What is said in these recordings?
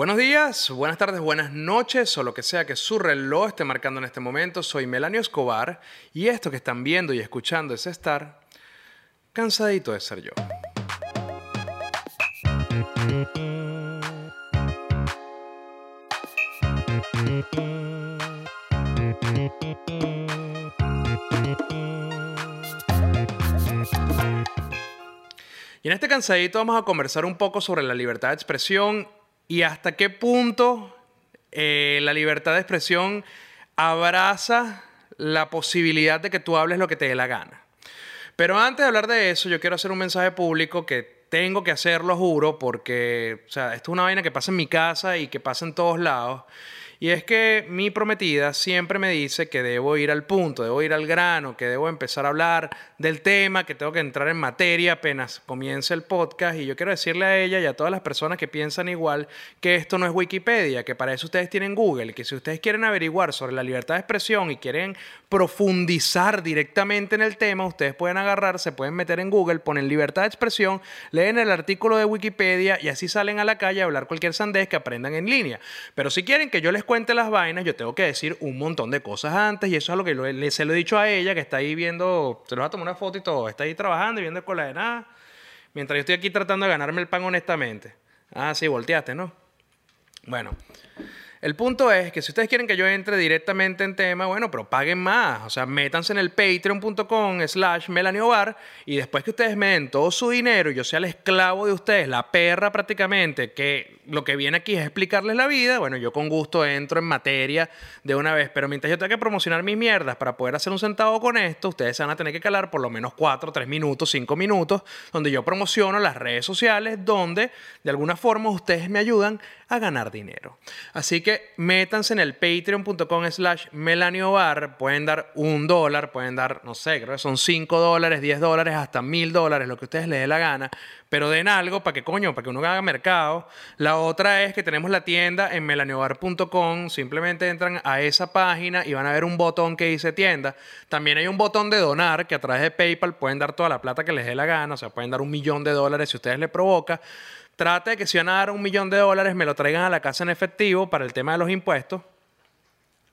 Buenos días, buenas tardes, buenas noches o lo que sea que su reloj esté marcando en este momento. Soy Melanio Escobar y esto que están viendo y escuchando es estar cansadito de ser yo. Y en este cansadito vamos a conversar un poco sobre la libertad de expresión y hasta qué punto eh, la libertad de expresión abraza la posibilidad de que tú hables lo que te dé la gana. Pero antes de hablar de eso, yo quiero hacer un mensaje público que tengo que hacerlo, juro, porque o sea, esto es una vaina que pasa en mi casa y que pasa en todos lados. Y es que mi prometida siempre me dice que debo ir al punto, debo ir al grano, que debo empezar a hablar del tema, que tengo que entrar en materia apenas comience el podcast. Y yo quiero decirle a ella y a todas las personas que piensan igual que esto no es Wikipedia, que para eso ustedes tienen Google, que si ustedes quieren averiguar sobre la libertad de expresión y quieren profundizar directamente en el tema, ustedes pueden agarrar, se pueden meter en Google, ponen libertad de expresión, leen el artículo de Wikipedia y así salen a la calle a hablar cualquier sandés que aprendan en línea. Pero si quieren que yo les cuente las vainas, yo tengo que decir un montón de cosas antes y eso es lo que le, se lo he dicho a ella, que está ahí viendo, se lo va a tomar una foto y todo, está ahí trabajando y viendo escuela de nada, mientras yo estoy aquí tratando de ganarme el pan honestamente. Ah, sí, volteaste, ¿no? Bueno. El punto es que si ustedes quieren que yo entre directamente en tema, bueno, pero paguen más. O sea, métanse en el patreon.com slash melaniobar y después que ustedes me den todo su dinero y yo sea el esclavo de ustedes, la perra prácticamente, que lo que viene aquí es explicarles la vida, bueno, yo con gusto entro en materia de una vez. Pero mientras yo tenga que promocionar mis mierdas para poder hacer un centavo con esto, ustedes van a tener que calar por lo menos 4, 3 minutos, 5 minutos, donde yo promociono las redes sociales, donde de alguna forma ustedes me ayudan a ganar dinero. Así que métanse en el patreon.com slash melaniobar. Pueden dar un dólar, pueden dar, no sé, creo que son 5 dólares, 10 dólares, hasta mil dólares, lo que ustedes les dé la gana. Pero den algo para que coño, para que uno haga mercado. La otra es que tenemos la tienda en melaniobar.com. Simplemente entran a esa página y van a ver un botón que dice tienda. También hay un botón de donar que a través de PayPal pueden dar toda la plata que les dé la gana. O sea, pueden dar un millón de dólares si ustedes les provoca. Trate de que si van a dar un millón de dólares me lo traigan a la casa en efectivo para el tema de los impuestos.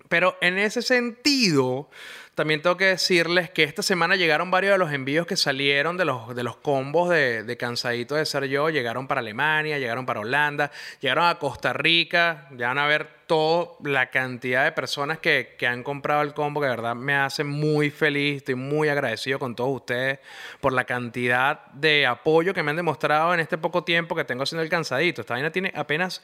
Pero en ese sentido, también tengo que decirles que esta semana llegaron varios de los envíos que salieron de los, de los combos de, de Cansadito de Ser Yo. Llegaron para Alemania, llegaron para Holanda, llegaron a Costa Rica. Ya van a ver toda la cantidad de personas que, que, han comprado el combo, que de verdad me hace muy feliz. Estoy muy agradecido con todos ustedes por la cantidad de apoyo que me han demostrado en este poco tiempo que tengo haciendo el Cansadito. Esta vaina tiene apenas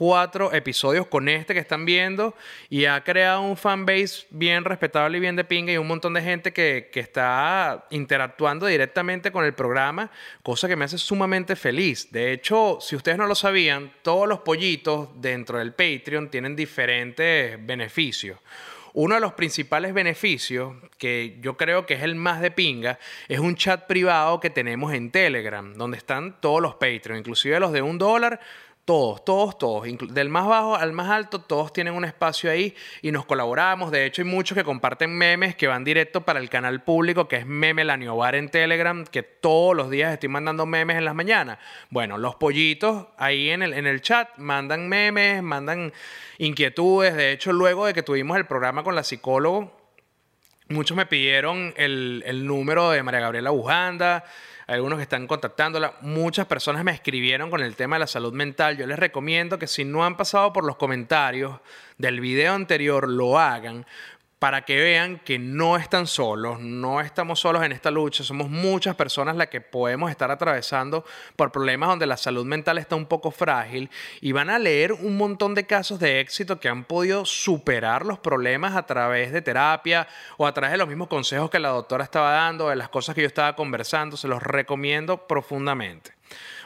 cuatro episodios con este que están viendo y ha creado un fanbase bien respetable y bien de pinga y un montón de gente que, que, está interactuando directamente con el programa, cosa que me hace sumamente feliz. De hecho, si ustedes no lo sabían, todos los pollitos dentro del Patreon tienen diferentes beneficios. Uno de los principales beneficios, que yo creo que es el más de pinga, es un chat privado que tenemos en Telegram, donde están todos los Patreon, inclusive los de un dólar todos, todos, todos, del más bajo al más alto, todos tienen un espacio ahí y nos colaboramos. De hecho, hay muchos que comparten memes que van directo para el canal público, que es Meme Laniobar en Telegram, que todos los días estoy mandando memes en las mañanas. Bueno, los pollitos ahí en el, en el chat mandan memes, mandan inquietudes. De hecho, luego de que tuvimos el programa con la psicóloga, muchos me pidieron el, el número de María Gabriela Bujanda algunos están contactándola. Muchas personas me escribieron con el tema de la salud mental. Yo les recomiendo que si no han pasado por los comentarios del video anterior, lo hagan, para que vean que no están solos, no estamos solos en esta lucha, somos muchas personas las que podemos estar atravesando por problemas donde la salud mental está un poco frágil y van a leer un montón de casos de éxito que han podido superar los problemas a través de terapia o a través de los mismos consejos que la doctora estaba dando, de las cosas que yo estaba conversando, se los recomiendo profundamente.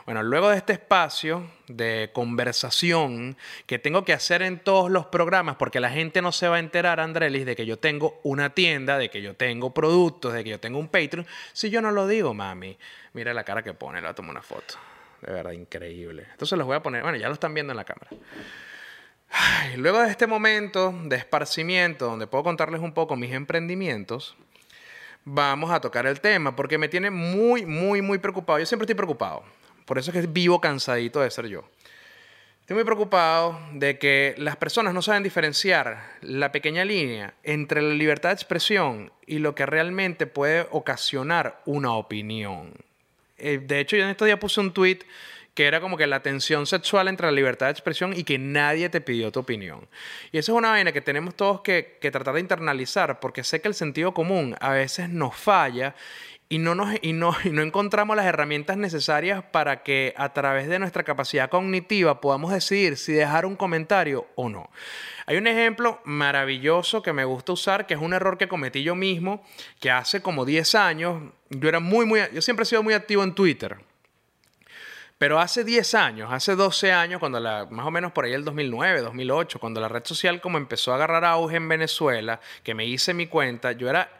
Bueno, luego de este espacio de conversación que tengo que hacer en todos los programas, porque la gente no se va a enterar, Andrelis, de que yo tengo una tienda, de que yo tengo productos, de que yo tengo un Patreon, si yo no lo digo, mami. Mira la cara que pone, le voy una foto. De verdad, increíble. Entonces los voy a poner, bueno, ya lo están viendo en la cámara. luego de este momento de esparcimiento, donde puedo contarles un poco mis emprendimientos, vamos a tocar el tema, porque me tiene muy, muy, muy preocupado. Yo siempre estoy preocupado. Por eso es que vivo cansadito de ser yo. Estoy muy preocupado de que las personas no saben diferenciar la pequeña línea entre la libertad de expresión y lo que realmente puede ocasionar una opinión. Eh, de hecho, yo en estos días puse un tweet que era como que la tensión sexual entre la libertad de expresión y que nadie te pidió tu opinión. Y eso es una vaina que tenemos todos que, que tratar de internalizar, porque sé que el sentido común a veces nos falla y no, nos, y, no, y no encontramos las herramientas necesarias para que a través de nuestra capacidad cognitiva podamos decidir si dejar un comentario o no. Hay un ejemplo maravilloso que me gusta usar, que es un error que cometí yo mismo, que hace como 10 años, yo era muy, muy, yo siempre he sido muy activo en Twitter. Pero hace 10 años, hace 12 años, cuando la, más o menos por ahí el 2009, 2008, cuando la red social como empezó a agarrar auge en Venezuela, que me hice mi cuenta, yo era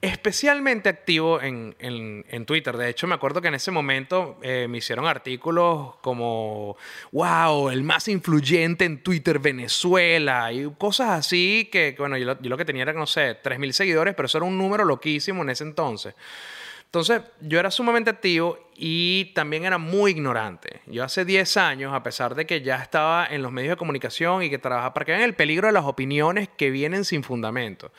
especialmente activo en, Twitter. De hecho, me acuerdo que en ese momento eh, me hicieron artículos como, wow, el más influyente en Twitter Venezuela y cosas así que, bueno, yo lo, que tenía era, no sé, 3.000 seguidores, pero eso era un número loquísimo en ese entonces. Entonces, yo era sumamente activo y también era muy ignorante. Yo hace 10 años, a pesar de que ya estaba en los medios de comunicación y que trabajaba para que vean el peligro de las opiniones que vienen sin fundamento.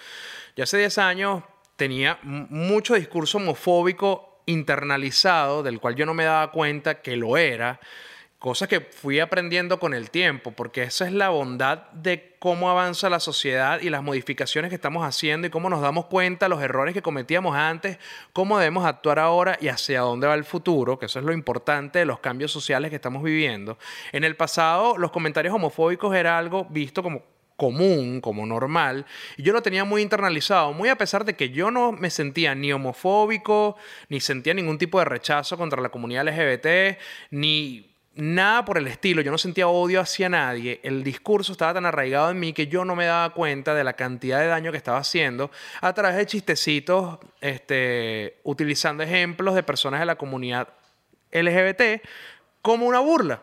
Yo hace 10 años tenía mucho discurso homofóbico internalizado, del cual yo no me daba cuenta que lo era, cosas que fui aprendiendo con el tiempo, porque esa es la bondad de cómo avanza la sociedad y las modificaciones que estamos haciendo y cómo nos damos cuenta los errores que cometíamos antes, cómo debemos actuar ahora y hacia dónde va el futuro, que eso es lo importante de los cambios sociales que estamos viviendo. En el pasado, los comentarios homofóbicos era algo visto como común, como normal, y yo lo tenía muy internalizado, muy a pesar de que yo no me sentía ni homofóbico, ni sentía ningún tipo de rechazo contra la comunidad LGBT, ni nada por el estilo, yo no sentía odio hacia nadie, el discurso estaba tan arraigado en mí que yo no me daba cuenta de la cantidad de daño que estaba haciendo a través de chistecitos, este, utilizando ejemplos de personas de la comunidad LGBT como una burla.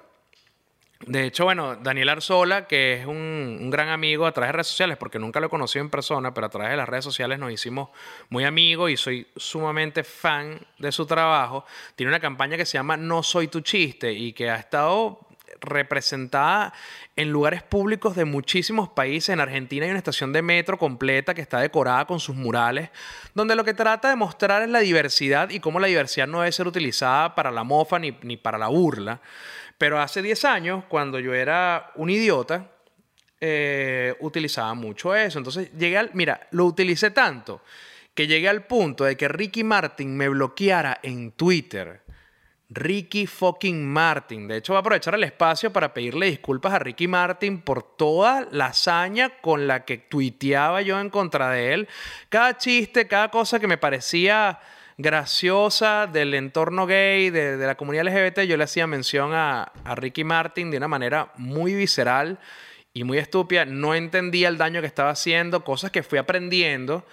De hecho, bueno, Daniel Arzola, que es un, gran amigo a través de redes sociales, porque nunca lo he conocido en persona, pero a través de las redes sociales nos hicimos muy amigos y soy sumamente fan de su trabajo, tiene una campaña que se llama No Soy Tu Chiste y que ha estado representada en lugares públicos de muchísimos países. En Argentina hay una estación de metro completa que está decorada con sus murales, donde lo que trata de mostrar es la diversidad y cómo la diversidad no debe ser utilizada para la mofa ni, ni para la burla. Pero hace 10 años, cuando yo era un idiota, eh, utilizaba mucho eso. Entonces llegué al, mira, lo utilicé tanto que llegué al punto de que Ricky Martin me bloqueara en Twitter. Ricky fucking Martin. De hecho, voy a aprovechar el espacio para pedirle disculpas a Ricky Martin por toda la hazaña con la que tuiteaba yo en contra de él. Cada chiste, cada cosa que me parecía graciosa del entorno gay, de, la comunidad LGBT, yo le hacía mención a, a, Ricky Martin de una manera muy visceral y muy estúpida. No entendía el daño que estaba haciendo, cosas que fui aprendiendo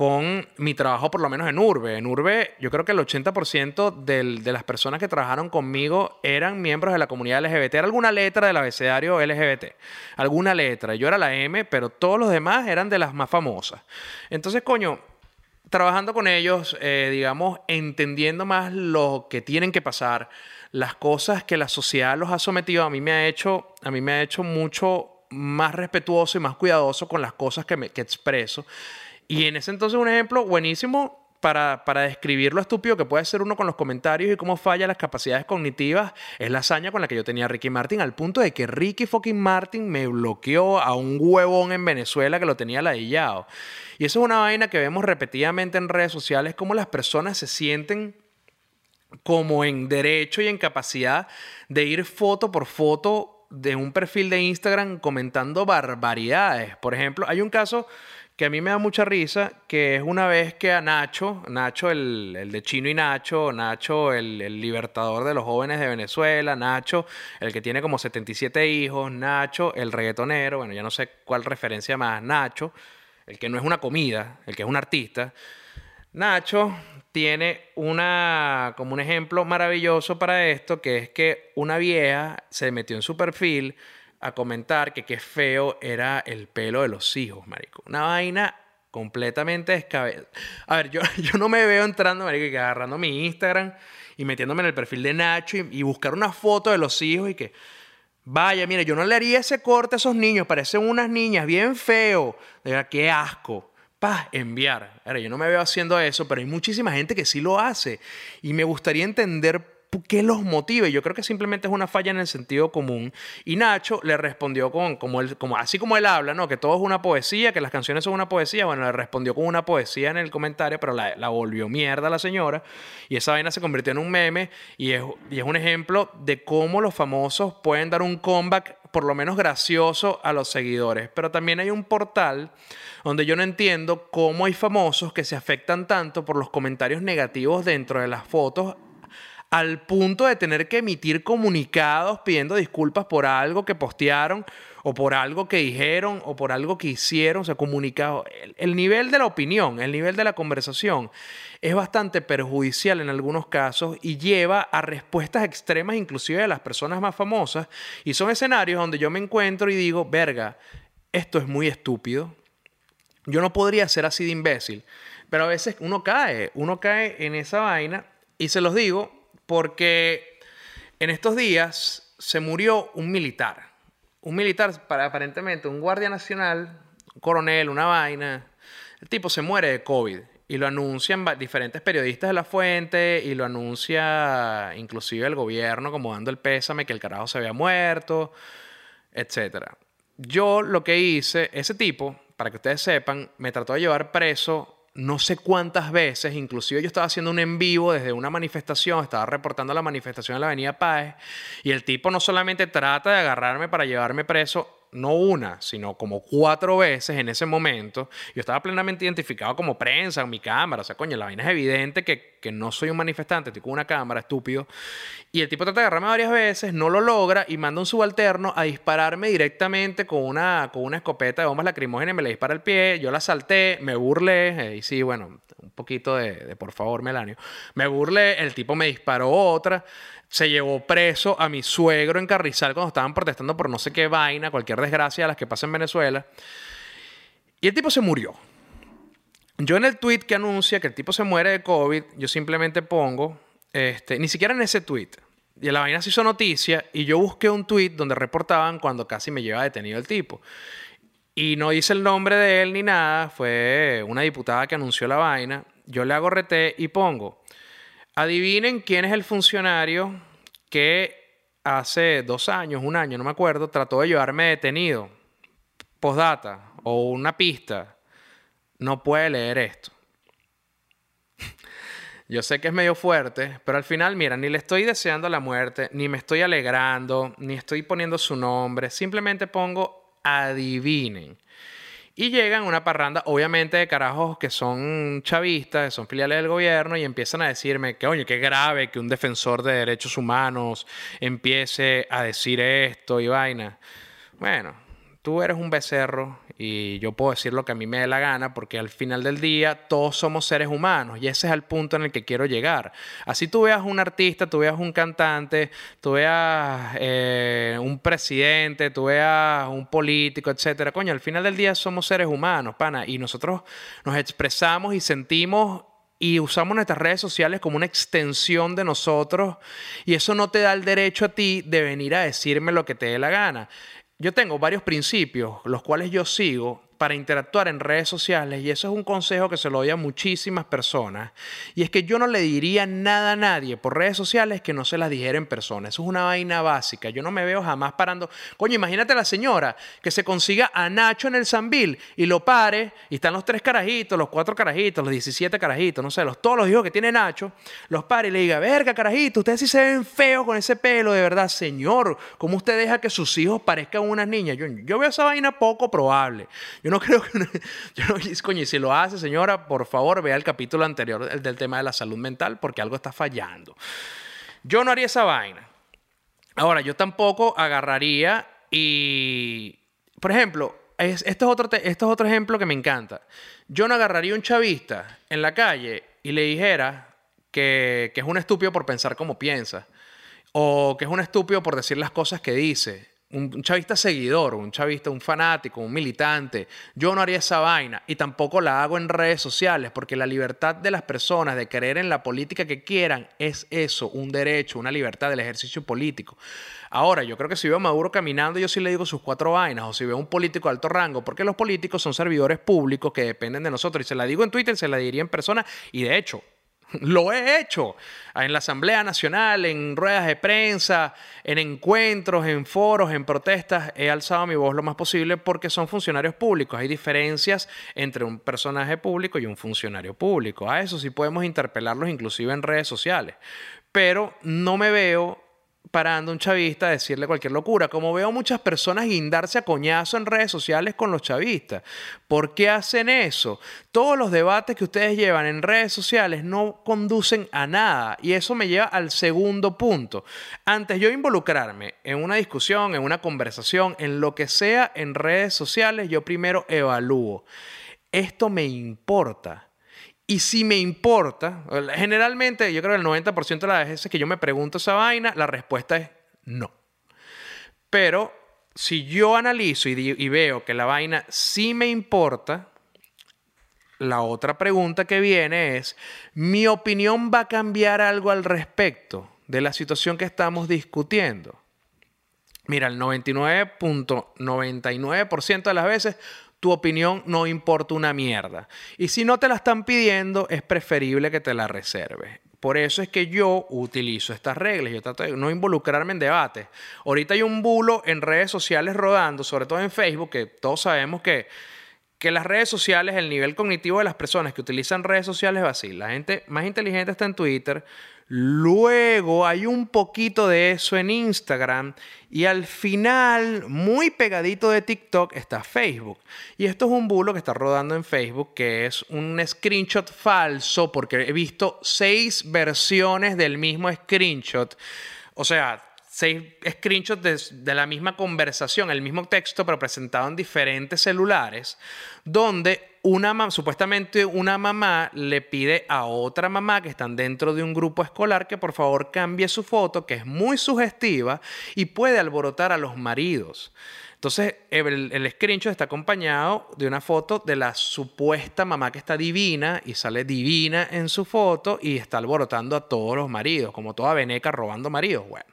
con mi trabajo por lo menos en Urbe. En Urbe yo creo que el 80% de las personas que trabajaron conmigo eran miembros de la comunidad LGBT. Era alguna letra del abecedario LGBT. Alguna letra. Yo era la M, pero todos los demás eran de las más famosas. Entonces, coño, trabajando con ellos, eh, digamos, entendiendo más lo que tienen que pasar, las cosas que la sociedad los ha sometido, a mí me ha hecho, a mí me ha hecho mucho más respetuoso y más cuidadoso con las cosas que, me, que expreso. Y en ese entonces un ejemplo buenísimo para, para, describir lo estúpido que puede ser uno con los comentarios y cómo falla las capacidades cognitivas, es la hazaña con la que yo tenía a Ricky Martin, al punto de que Ricky fucking Martin me bloqueó a un huevón en Venezuela que lo tenía ladillado. Y eso es una vaina que vemos repetidamente en redes sociales, cómo las personas se sienten como en derecho y en capacidad de ir foto por foto de un perfil de Instagram comentando barbaridades. Por ejemplo, hay un caso que a mí me da mucha risa, que es una vez que a Nacho, Nacho el, de Chino y Nacho, Nacho el, el, libertador de los jóvenes de Venezuela, Nacho el que tiene como 77 hijos, Nacho el reggaetonero, bueno, ya no sé cuál referencia más, Nacho, el que no es una comida, el que es un artista. Nacho tiene una, como un ejemplo maravilloso para esto, que es que una vieja se metió en su perfil, a comentar que qué feo era el pelo de los hijos, marico. Una vaina completamente descabellada. A ver, yo, yo no me veo entrando, marico, y agarrando mi Instagram y metiéndome en el perfil de Nacho y, buscar una foto de los hijos y que... Vaya, mire, yo no le haría ese corte a esos niños, parecen unas niñas bien feo. De verdad, qué asco. Paz, enviar. Ahora, yo no me veo haciendo eso, pero hay muchísima gente que sí lo hace. Y me gustaría entender qué los motiva. Y yo creo que simplemente es una falla en el sentido común. Y Nacho le respondió con, como él, como, así como él habla, ¿no? Que todo es una poesía, que las canciones son una poesía. Bueno, le respondió con una poesía en el comentario, pero la, volvió mierda la señora. Y esa vaina se convirtió en un meme. Y es, y es un ejemplo de cómo los famosos pueden dar un comeback por lo menos gracioso a los seguidores. Pero también hay un portal donde yo no entiendo cómo hay famosos que se afectan tanto por los comentarios negativos dentro de las fotos al punto de tener que emitir comunicados pidiendo disculpas por algo que postearon o por algo que dijeron o por algo que hicieron, o sea, comunicado. El, nivel de la opinión, el nivel de la conversación es bastante perjudicial en algunos casos y lleva a respuestas extremas inclusive de las personas más famosas y son escenarios donde yo me encuentro y digo, verga, esto es muy estúpido. Yo no podría ser así de imbécil, pero a veces uno cae, uno cae en esa vaina y se los digo porque en estos días se murió un militar. Un militar, aparentemente, un guardia nacional, un coronel, una vaina. El tipo se muere de COVID y lo anuncian diferentes periodistas de la fuente y lo anuncia inclusive el gobierno como dando el pésame que el carajo se había muerto, etc. Yo lo que hice, ese tipo, para que ustedes sepan, me trató de llevar preso no sé cuántas veces, inclusive yo estaba haciendo un en vivo desde una manifestación, estaba reportando la manifestación en la Avenida Páez, y el tipo no solamente trata de agarrarme para llevarme preso, no una, sino como cuatro veces en ese momento. Yo estaba plenamente identificado como prensa, en mi cámara. O sea, coño, la vaina es evidente que, que no soy un manifestante, estoy con una cámara, estúpido. Y el tipo trata de agarrarme varias veces, no lo logra y manda un subalterno a dispararme directamente con una, con una escopeta de bombas lacrimógenas me le dispara el pie. Yo la salté, me burlé. Eh, y sí, bueno, un poquito de, de por favor, Melanio. Me burlé, el tipo me disparó otra se llevó preso a mi suegro en Carrizal cuando estaban protestando por no sé qué vaina, cualquier desgracia de las que pasa en Venezuela. Y el tipo se murió. Yo en el tweet que anuncia que el tipo se muere de COVID, yo simplemente pongo, este, ni siquiera en ese tweet, y la vaina se hizo noticia, y yo busqué un tweet donde reportaban cuando casi me lleva detenido el tipo. Y no dice el nombre de él ni nada, fue una diputada que anunció la vaina. Yo le hago RT y pongo, Adivinen quién es el funcionario que hace dos años, un año, no me acuerdo, trató de llevarme detenido. Postdata o una pista. No puede leer esto. Yo sé que es medio fuerte, pero al final, mira, ni le estoy deseando la muerte, ni me estoy alegrando, ni estoy poniendo su nombre. Simplemente pongo adivinen. Y llegan una parranda, obviamente, de carajos que son chavistas, que son filiales del gobierno, y empiezan a decirme que, oye, qué grave que un defensor de derechos humanos empiece a decir esto y vaina. Bueno, tú eres un becerro y yo puedo decir lo que a mí me dé la gana porque al final del día todos somos seres humanos y ese es el punto en el que quiero llegar. Así tú veas un artista, tú veas un cantante, tú veas eh, un presidente, tú veas un político, etcétera. Coño, al final del día somos seres humanos, pana, y nosotros nos expresamos y sentimos y usamos nuestras redes sociales como una extensión de nosotros y eso no te da el derecho a ti de venir a decirme lo que te dé la gana yo tengo varios principios, los cuales yo sigo para interactuar en redes sociales y eso es un consejo que se lo doy a muchísimas personas y es que yo no le diría nada a nadie por redes sociales que no se las dijera en persona. Eso es una vaina básica. Yo no me veo jamás parando. Coño, imagínate a la señora que se consiga a Nacho en el Sambil y lo pare y están los tres carajitos, los cuatro carajitos, los 17 carajitos, no sé, los, todos los hijos que tiene Nacho, los pare y le diga, verga carajito, ustedes sí se ven feos con ese pelo, de verdad, señor, ¿cómo usted deja que sus hijos parezcan unas niñas? Yo, yo veo esa vaina poco probable. No creo que... yo no, coño, y si lo hace, señora, por favor, vea el capítulo anterior el del tema de la salud mental porque algo está fallando. Yo no haría esa vaina. Ahora, yo tampoco agarraría y... Por ejemplo, esto, es otro es otro ejemplo que me encanta. Yo no agarraría un chavista en la calle y le dijera que, que es un estúpido por pensar como piensa. O que es un estúpido por decir las cosas que dice un chavista seguidor, un chavista, un fanático, un militante. Yo no haría esa vaina y tampoco la hago en redes sociales porque la libertad de las personas de creer en la política que quieran es eso, un derecho, una libertad del ejercicio político. Ahora, yo creo que si veo a Maduro caminando, yo sí le digo sus cuatro vainas, o si veo a un político de alto rango, porque los políticos son servidores públicos que dependen de nosotros. Y se la digo en Twitter, se la diría en persona, y de hecho, lo he hecho en la Asamblea Nacional, en ruedas de prensa, en encuentros, en foros, en protestas. He alzado mi voz lo más posible porque son funcionarios públicos. Hay diferencias entre un personaje público y un funcionario público. A eso sí podemos interpelarlos inclusive en redes sociales. Pero no me veo parando un chavista a decirle cualquier locura, como veo muchas personas guindarse a coñazo en redes sociales con los chavistas. ¿Por qué hacen eso? Todos los debates que ustedes llevan en redes sociales no conducen a nada y eso me lleva al segundo punto. Antes yo involucrarme en una discusión, en una conversación, en lo que sea en redes sociales, yo primero evalúo. ¿Esto me importa? Y si me importa, generalmente yo creo que el 90% de las veces que yo me pregunto esa vaina, la respuesta es no. Pero si yo analizo y, veo que la vaina sí me importa, la otra pregunta que viene es, ¿mi opinión va a cambiar algo al respecto de la situación que estamos discutiendo? Mira, el 99.99% de las veces tu opinión no importa una mierda. Y si no te la están pidiendo, es preferible que te la reserves. Por eso es que yo utilizo estas reglas. Yo trato de no involucrarme en debates. Ahorita hay un bulo en redes sociales rodando, sobre todo en Facebook, que todos sabemos que, que las redes sociales, el nivel cognitivo de las personas que utilizan redes sociales va así. La gente más inteligente está en Twitter, Luego hay un poquito de eso en Instagram y al final, muy pegadito de TikTok, está Facebook. Y esto es un bulo que está rodando en Facebook, que es un screenshot falso, porque he visto seis versiones del mismo screenshot. O sea, seis screenshots de, de, la misma conversación, el mismo texto, pero presentado en diferentes celulares, donde una supuestamente una mamá le pide a otra mamá que están dentro de un grupo escolar que por favor cambie su foto, que es muy sugestiva y puede alborotar a los maridos. Entonces, el, el screenshot está acompañado de una foto de la supuesta mamá que está divina y sale divina en su foto y está alborotando a todos los maridos, como toda veneca robando maridos. Bueno,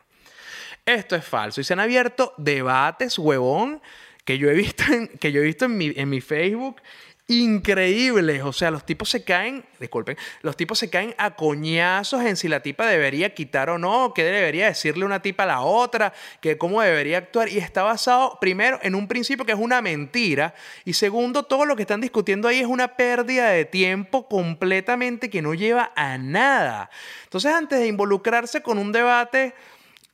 esto es falso y se han abierto debates, huevón, que yo he visto en, que yo he visto en mi, en mi Facebook increíbles. O sea, los tipos se caen, disculpen, los tipos se caen a coñazos en si la tipa debería quitar o no, qué debería decirle una tipa a la otra, que cómo debería actuar. Y está basado, primero, en un principio que es una mentira. Y segundo, todo lo que están discutiendo ahí es una pérdida de tiempo completamente que no lleva a nada. Entonces, antes de involucrarse con un debate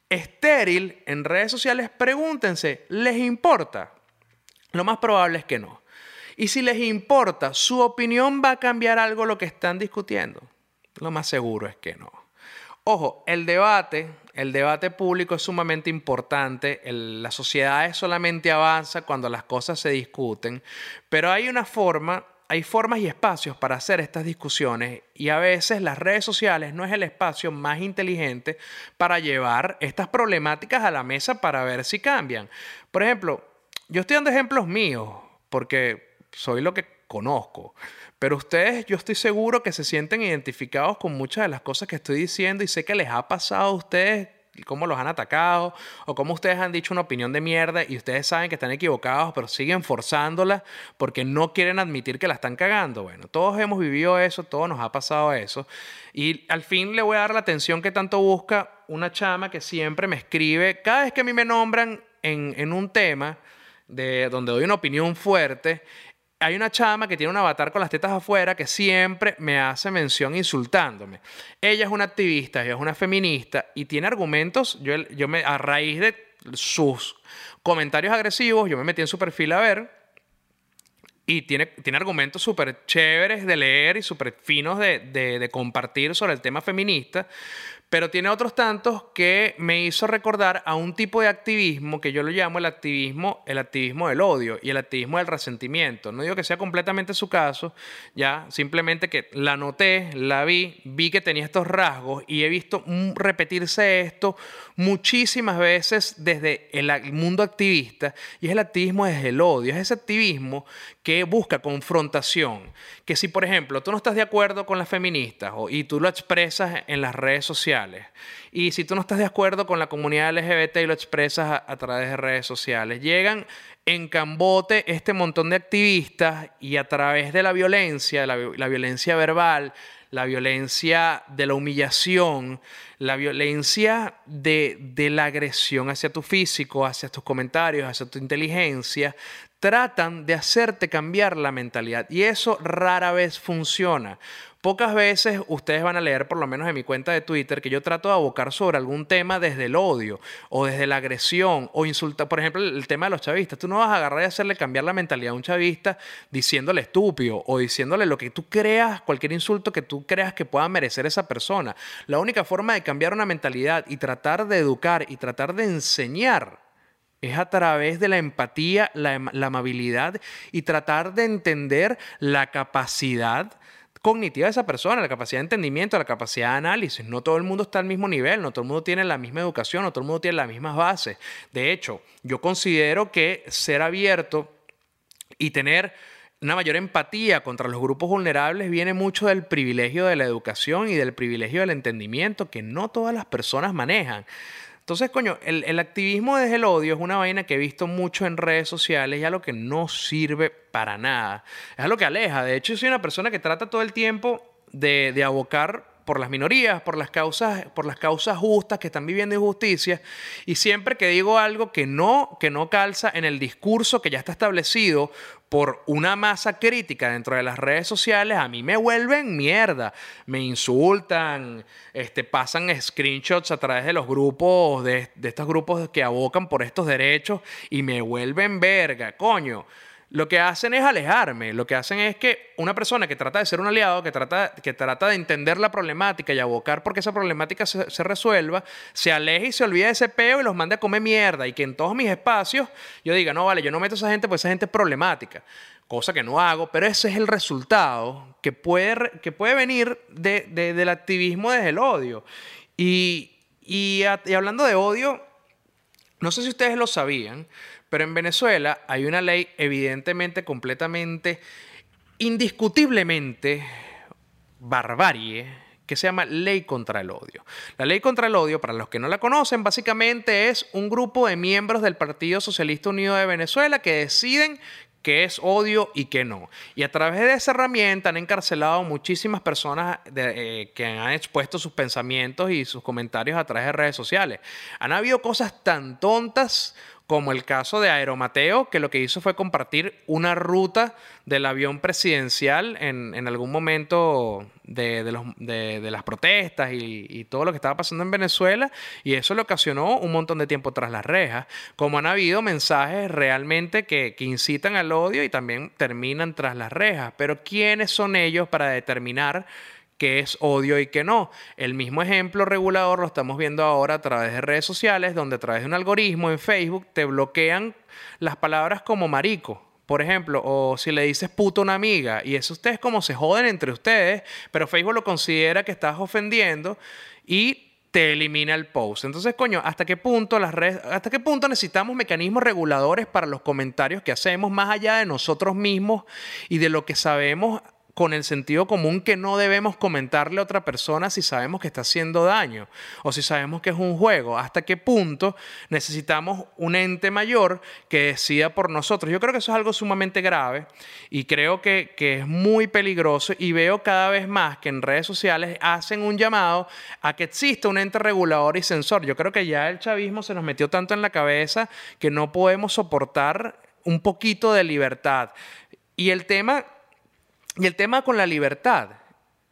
estéril en redes sociales, pregúntense, ¿les importa? Lo más probable es que no. Y si les importa, ¿su opinión va a cambiar algo lo que están discutiendo? Lo más seguro es que no. Ojo, el debate, el debate público es sumamente importante. la sociedad solamente avanza cuando las cosas se discuten, pero hay una forma, hay formas y espacios para hacer estas discusiones y a veces las redes sociales no es el espacio más inteligente para llevar estas problemáticas a la mesa para ver si cambian. Por ejemplo, yo estoy dando ejemplos míos porque soy lo que conozco. Pero ustedes, yo estoy seguro que se sienten identificados con muchas de las cosas que estoy diciendo y sé que les ha pasado a ustedes cómo los han atacado o cómo ustedes han dicho una opinión de mierda y ustedes saben que están equivocados pero siguen forzándola porque no quieren admitir que la están cagando. Bueno, todos hemos vivido eso, todos nos ha pasado eso y al fin le voy a dar la atención que tanto busca una chama que siempre me escribe, cada vez que a mí me nombran en, en un tema de donde doy una opinión fuerte, hay una chama que tiene un avatar con las tetas afuera que siempre me hace mención insultándome. Ella es una activista, ella es una feminista y tiene argumentos. Yo, yo me, a raíz de sus comentarios agresivos, yo me metí en su perfil a ver. Y tiene, tiene argumentos súper chéveres de leer y súper finos de, de, de compartir sobre el tema feminista. Pero tiene otros tantos que me hizo recordar a un tipo de activismo que yo lo llamo el activismo, el activismo del odio y el activismo del resentimiento. No digo que sea completamente su caso, ya, simplemente que la noté, la vi, vi que tenía estos rasgos y he visto repetirse esto muchísimas veces desde el mundo activista y es el activismo desde el odio, es ese activismo que busca confrontación, que si por ejemplo tú no estás de acuerdo con las feministas y tú lo expresas en las redes sociales, y si tú no estás de acuerdo con la comunidad LGBT y lo expresas a, través de redes sociales, llegan en Cambote este montón de activistas y a través de la violencia, la, violencia verbal, la violencia de la humillación, la violencia de, de, la agresión hacia tu físico, hacia tus comentarios, hacia tu inteligencia, tratan de hacerte cambiar la mentalidad y eso rara vez funciona. Pocas veces ustedes van a leer, por lo menos en mi cuenta de Twitter, que yo trato de abocar sobre algún tema desde el odio o desde la agresión o insulta. Por ejemplo, el tema de los chavistas. Tú no vas a agarrar y hacerle cambiar la mentalidad a un chavista diciéndole estúpido o diciéndole lo que tú creas, cualquier insulto que tú creas que pueda merecer esa persona. La única forma de cambiar una mentalidad y tratar de educar y tratar de enseñar es a través de la empatía, la, amabilidad y tratar de entender la capacidad cognitiva de esa persona, la capacidad de entendimiento, la capacidad de análisis. No todo el mundo está al mismo nivel, no todo el mundo tiene la misma educación, no todo el mundo tiene las mismas bases. De hecho, yo considero que ser abierto y tener una mayor empatía contra los grupos vulnerables viene mucho del privilegio de la educación y del privilegio del entendimiento que no todas las personas manejan. Entonces, coño, el, activismo desde el odio es una vaina que he visto mucho en redes sociales y algo que no sirve para nada. Es algo que aleja. De hecho, yo soy una persona que trata todo el tiempo de, de abocar por las minorías, por las causas, por las causas justas que están viviendo injusticias. Y siempre que digo algo que no, que no calza en el discurso que ya está establecido por una masa crítica dentro de las redes sociales, a mí me vuelven mierda. Me insultan, este, pasan screenshots a través de los grupos, de, de estos grupos que abocan por estos derechos y me vuelven verga, coño lo que hacen es alejarme. Lo que hacen es que una persona que trata de ser un aliado, que trata, que trata de entender la problemática y abocar porque esa problemática se, resuelva, se aleje y se olvide de ese peo y los mande a comer mierda. Y que en todos mis espacios yo diga, no, vale, yo no meto a esa gente porque esa gente es problemática. Cosa que no hago, pero ese es el resultado que puede, que puede venir de, del activismo desde el odio. Y, y hablando de odio, no sé si ustedes lo sabían, pero en Venezuela hay una ley evidentemente, completamente, indiscutiblemente barbarie que se llama Ley contra el Odio. La Ley contra el Odio, para los que no la conocen, básicamente es un grupo de miembros del Partido Socialista Unido de Venezuela que deciden qué es odio y qué no. Y a través de esa herramienta han encarcelado muchísimas personas eh, que han expuesto sus pensamientos y sus comentarios a través de redes sociales. Han habido cosas tan tontas como el caso de Aeromateo, que lo que hizo fue compartir una ruta del avión presidencial en, algún momento de, las protestas y, todo lo que estaba pasando en Venezuela, y eso le ocasionó un montón de tiempo tras las rejas, como han habido mensajes realmente que, que incitan al odio y también terminan tras las rejas, pero ¿quiénes son ellos para determinar? Qué es odio y qué no. El mismo ejemplo regulador lo estamos viendo ahora a través de redes sociales, donde a través de un algoritmo en Facebook te bloquean las palabras como marico. Por ejemplo, o si le dices puto a una amiga, y eso ustedes como se joden entre ustedes, pero Facebook lo considera que estás ofendiendo y te elimina el post. Entonces, coño, ¿hasta qué punto las redes, hasta qué punto necesitamos mecanismos reguladores para los comentarios que hacemos más allá de nosotros mismos y de lo que sabemos con el sentido común que no debemos comentarle a otra persona si sabemos que está haciendo daño o si sabemos que es un juego. ¿Hasta qué punto necesitamos un ente mayor que decida por nosotros? Yo creo que eso es algo sumamente grave y creo que, que es muy peligroso y veo cada vez más que en redes sociales hacen un llamado a que exista un ente regulador y censor. Yo creo que ya el chavismo se nos metió tanto en la cabeza que no podemos soportar un poquito de libertad. Y el tema y el tema con la libertad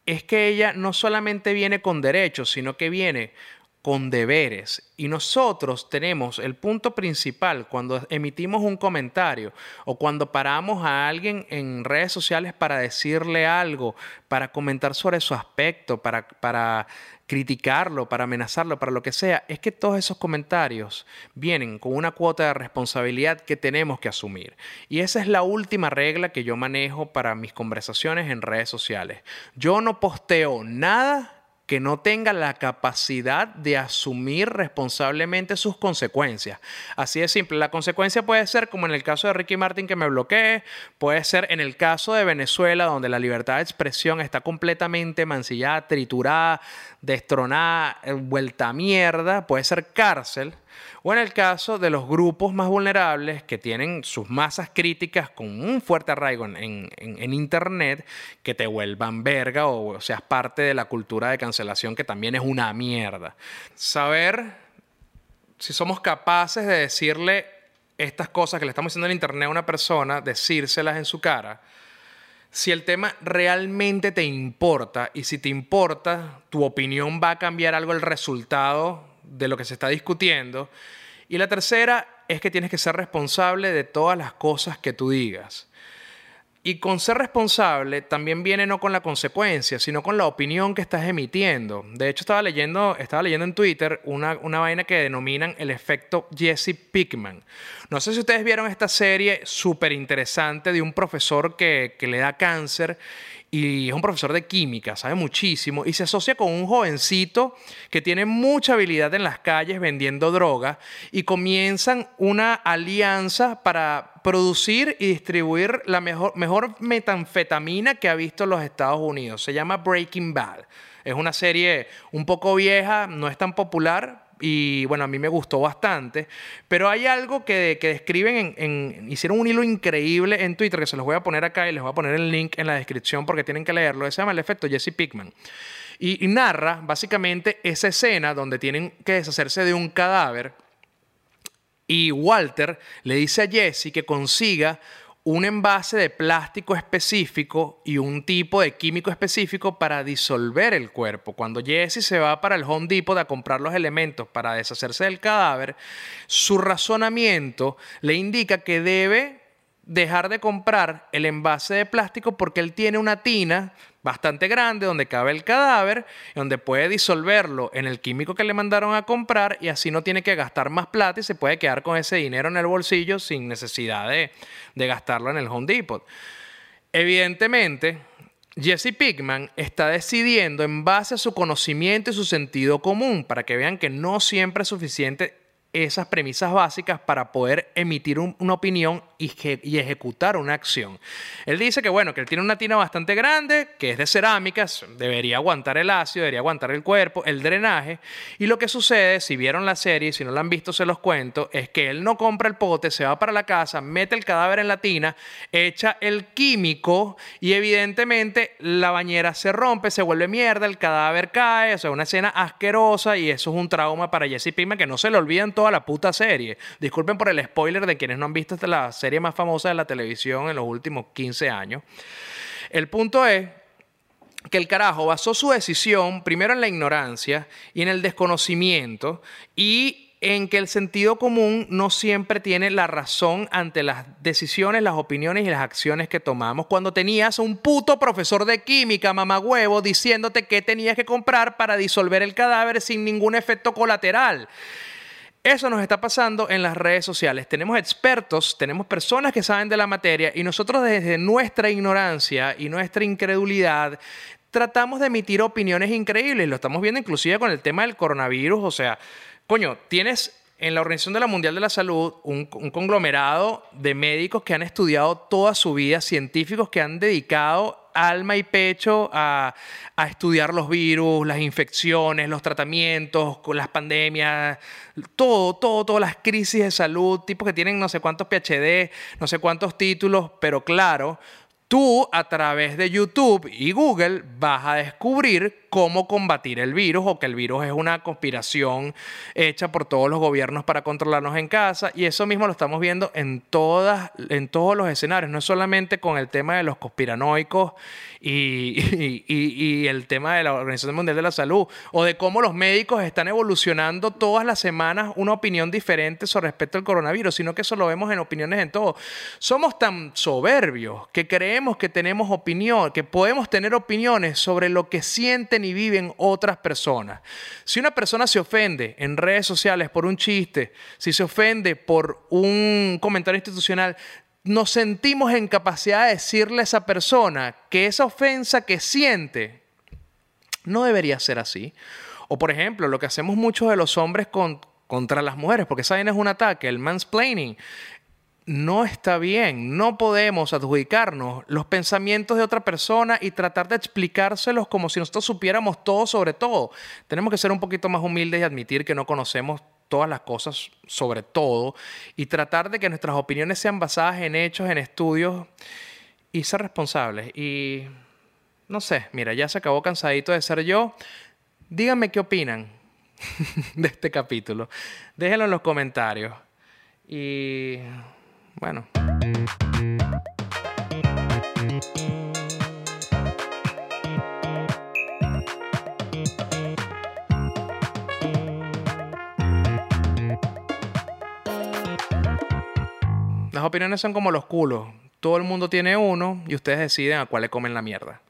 es que ella no solamente viene con derechos, sino que viene con deberes. Y nosotros tenemos el punto principal cuando emitimos un comentario o cuando paramos a alguien en redes sociales para decirle algo, para comentar sobre su aspecto, para, para criticarlo, para amenazarlo, para lo que sea, es que todos esos comentarios vienen con una cuota de responsabilidad que tenemos que asumir. Y esa es la última regla que yo manejo para mis conversaciones en redes sociales. Yo no posteo nada que no tenga la capacidad de asumir responsablemente sus consecuencias. Así de simple. La consecuencia puede ser, como en el caso de Ricky Martin que me bloquee, puede ser en el caso de Venezuela, donde la libertad de expresión está completamente mancillada, triturada, destronada, eh, vuelta a mierda, puede ser cárcel. O en el caso de los grupos más vulnerables que tienen sus masas críticas con un fuerte arraigo en, Internet, que te vuelvan verga o seas parte de la cultura de cancelación que también es una mierda. Saber si somos capaces de decirle estas cosas que le estamos diciendo en Internet a una persona, decírselas en su cara, si el tema realmente te importa y si te importa, tu opinión va a cambiar algo el resultado de lo que se está discutiendo. Y la tercera es que tienes que ser responsable de todas las cosas que tú digas. Y con ser responsable también viene no con la consecuencia, sino con la opinión que estás emitiendo. De hecho, estaba leyendo, estaba leyendo en Twitter una, una vaina que denominan el efecto Jesse Pickman. No sé si ustedes vieron esta serie súper interesante de un profesor que, que le da cáncer y es un profesor de química, sabe muchísimo, y se asocia con un jovencito que tiene mucha habilidad en las calles vendiendo droga y comienzan una alianza para producir y distribuir la mejor, metanfetamina que ha visto los Estados Unidos. Se llama Breaking Bad. Es una serie un poco vieja, no es tan popular, y bueno, a mí me gustó bastante. Pero hay algo que, describen, en, hicieron un hilo increíble en Twitter que se los voy a poner acá y les voy a poner el link en la descripción porque tienen que leerlo. Se llama el efecto Jesse Pickman. Y narra básicamente esa escena donde tienen que deshacerse de un cadáver. Y Walter le dice a Jesse que consiga un envase de plástico específico y un tipo de químico específico para disolver el cuerpo. Cuando Jesse se va para el Home Depot a comprar los elementos para deshacerse del cadáver, su razonamiento le indica que debe dejar de comprar el envase de plástico porque él tiene una tina bastante grande donde cabe el cadáver, donde puede disolverlo en el químico que le mandaron a comprar y así no tiene que gastar más plata y se puede quedar con ese dinero en el bolsillo sin necesidad de, de gastarlo en el Home Depot. Evidentemente, Jesse Pickman está decidiendo en base a su conocimiento y su sentido común, para que vean que no siempre es suficiente esas premisas básicas para poder emitir una opinión y, ejecutar una acción. Él dice que, bueno, que él tiene una tina bastante grande, que es de cerámicas, debería aguantar el ácido, debería aguantar el cuerpo, el drenaje. Y lo que sucede, si vieron la serie, si no la han visto, se los cuento, es que él no compra el pote, se va para la casa, mete el cadáver en la tina, echa el químico y evidentemente la bañera se rompe, se vuelve mierda, el cadáver cae, o sea, una escena asquerosa y eso es un trauma para Jesse Pinkman que no se le olvidan toda la puta serie. Disculpen por el spoiler de quienes no han visto la serie más famosa de la televisión en los últimos 15 años. El punto es que el carajo basó su decisión primero en la ignorancia y en el desconocimiento y en que el sentido común no siempre tiene la razón ante las decisiones, las opiniones y las acciones que tomamos. Cuando tenías un puto profesor de química, mamagüevo, diciéndote qué tenías que comprar para disolver el cadáver sin ningún efecto colateral. Eso nos está pasando en las redes sociales. Tenemos expertos, tenemos personas que saben de la materia y nosotros desde nuestra ignorancia y nuestra incredulidad tratamos de emitir opiniones increíbles. Lo estamos viendo inclusive con el tema del coronavirus. O sea, coño, tienes en la Organización de la Mundial de la Salud un, conglomerado de médicos que han estudiado toda su vida, científicos que han dedicado alma y pecho a, estudiar los virus, las infecciones, los tratamientos, las pandemias, todo, todo, todas las crisis de salud, tipos que tienen no sé cuántos PhD, no sé cuántos títulos, pero claro, tú a través de YouTube y Google vas a descubrir cómo combatir el virus o que el virus es una conspiración hecha por todos los gobiernos para controlarnos en casa. Y eso mismo lo estamos viendo en todas en todos los escenarios. No es solamente con el tema de los conspiranoicos y, el tema de la Organización Mundial de la Salud o de cómo los médicos están evolucionando todas las semanas una opinión diferente sobre respecto al coronavirus sino que eso lo vemos en opiniones en todo. Somos tan soberbios que creemos que tenemos opinión que podemos tener opiniones sobre lo que sienten y viven otras personas. Si una persona se ofende en redes sociales por un chiste, si se ofende por un comentario institucional, nos sentimos en capacidad de decirle a esa persona que esa ofensa que siente no debería ser así. O por ejemplo, lo que hacemos muchos de los hombres contra las mujeres, porque saben es un ataque, el mansplaining no está bien. No podemos adjudicarnos los pensamientos de otra persona y tratar de explicárselos como si nosotros supiéramos todo sobre todo. Tenemos que ser un poquito más humildes y admitir que no conocemos todas las cosas sobre todo y tratar de que nuestras opiniones sean basadas en hechos, en estudios y ser responsables. Y no sé, mira, ya se acabó cansadito de ser yo. Díganme qué opinan de este capítulo. Déjenlo en los comentarios. Y bueno. Las opiniones son como los culos. Todo el mundo tiene uno y ustedes deciden a cuál le comen la mierda.